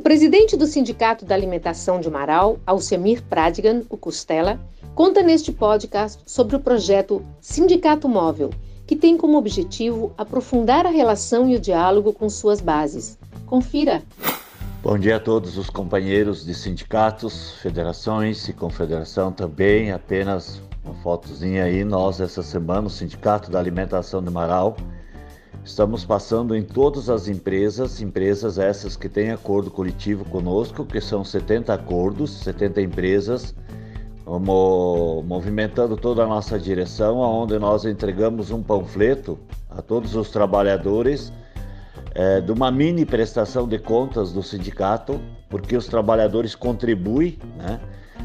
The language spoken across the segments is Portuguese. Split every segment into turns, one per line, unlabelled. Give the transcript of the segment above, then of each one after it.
O presidente do Sindicato da Alimentação de Marau, Alcemir Pradigan, o Costela, conta neste podcast sobre o projeto Sindicato Móvel, que tem como objetivo aprofundar a relação e o diálogo com suas bases. Confira!
Bom dia a todos os companheiros de sindicatos, federações e confederação também. Apenas uma fotozinha aí. Nós, essa semana, o Sindicato da Alimentação de Marau, estamos passando em todas as empresas, empresas essas que têm acordo coletivo conosco, que são 70 acordos, 70 empresas, movimentando toda a nossa direção, onde nós entregamos um panfleto a todos os trabalhadores é, de uma mini prestação de contas do sindicato, porque os trabalhadores contribuem né,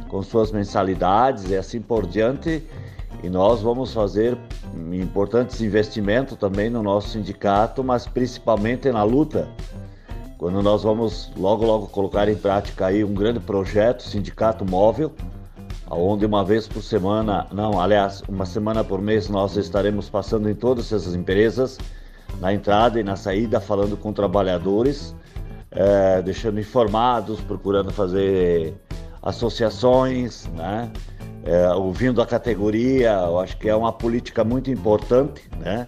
com suas mensalidades e assim por diante. E nós vamos fazer importantes investimentos também no nosso sindicato, mas principalmente na luta. Quando nós vamos logo logo colocar em prática aí um grande projeto, Sindicato Móvel, onde uma vez por semana, não, aliás, uma semana por mês nós estaremos passando em todas essas empresas na entrada e na saída, falando com trabalhadores, é, deixando informados, procurando fazer associações, né? É, ouvindo a categoria, eu acho que é uma política muito importante, né?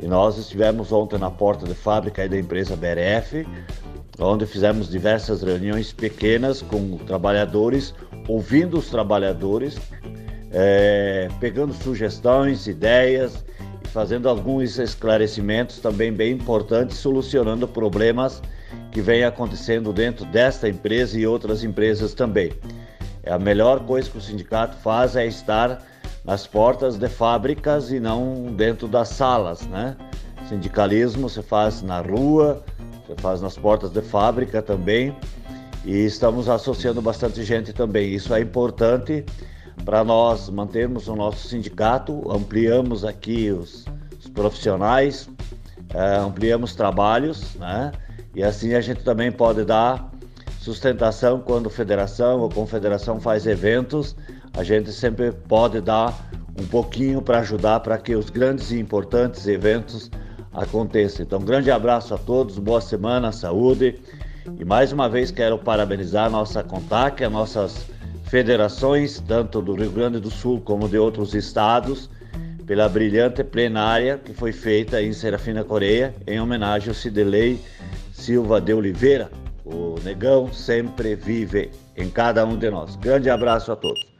E nós estivemos ontem na porta de fábrica da empresa BRF, onde fizemos diversas reuniões pequenas com trabalhadores, ouvindo os trabalhadores, é, pegando sugestões, ideias fazendo alguns esclarecimentos também bem importantes, solucionando problemas que vêm acontecendo dentro desta empresa e outras empresas também. É a melhor coisa que o sindicato faz é estar nas portas de fábricas e não dentro das salas, né? Sindicalismo se faz na rua, se faz nas portas de fábrica também e estamos associando bastante gente também. Isso é importante para nós mantermos o nosso sindicato, ampliamos aqui os, os profissionais, é, ampliamos trabalhos, né? E assim a gente também pode dar sustentação quando federação ou confederação faz eventos, a gente sempre pode dar um pouquinho para ajudar para que os grandes e importantes eventos aconteçam. Então, um grande abraço a todos, boa semana, saúde. E mais uma vez quero parabenizar a nossa CONTAC, as nossas federações, tanto do Rio Grande do Sul como de outros estados, pela brilhante plenária que foi feita em Serafina Coreia, em homenagem ao Cidelei Silva de Oliveira. O negão sempre vive em cada um de nós. Grande abraço a todos.